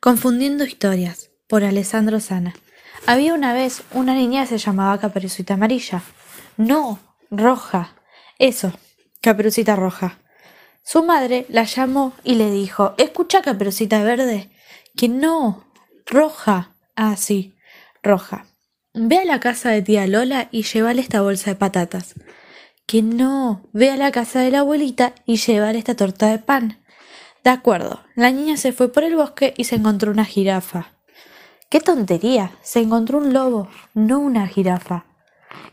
Confundiendo historias, por Alessandro Sana. Había una vez una niña que se llamaba Caperucita Amarilla. No, roja. Eso, Caperucita Roja. Su madre la llamó y le dijo, ¿escucha Caperucita Verde? Que no, roja. Ah, sí, roja. Ve a la casa de tía Lola y llévale esta bolsa de patatas. Que no, ve a la casa de la abuelita y llévale esta torta de pan. De acuerdo, la niña se fue por el bosque y se encontró una jirafa. ¡Qué tontería! Se encontró un lobo, no una jirafa.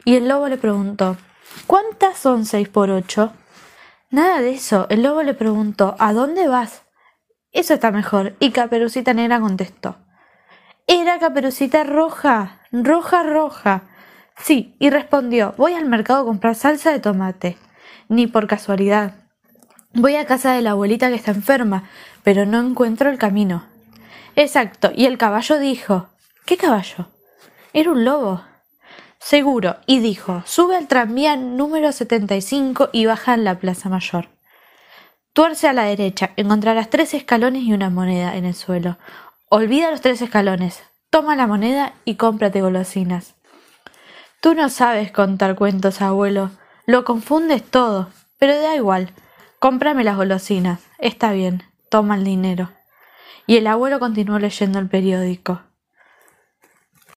Y el lobo le preguntó ¿Cuántas son seis por ocho? Nada de eso. El lobo le preguntó ¿A dónde vas? Eso está mejor. Y Caperucita Negra contestó Era Caperucita Roja, roja, roja. Sí, y respondió Voy al mercado a comprar salsa de tomate. Ni por casualidad. Voy a casa de la abuelita que está enferma, pero no encuentro el camino. Exacto, y el caballo dijo ¿Qué caballo? Era un lobo. Seguro, y dijo Sube al tranvía número 75 y baja en la Plaza Mayor. Tuerce a la derecha, encontrarás tres escalones y una moneda en el suelo. Olvida los tres escalones, toma la moneda y cómprate golosinas. Tú no sabes contar cuentos, abuelo. Lo confundes todo, pero da igual. Cómprame las golosinas. Está bien. Toma el dinero. Y el abuelo continuó leyendo el periódico.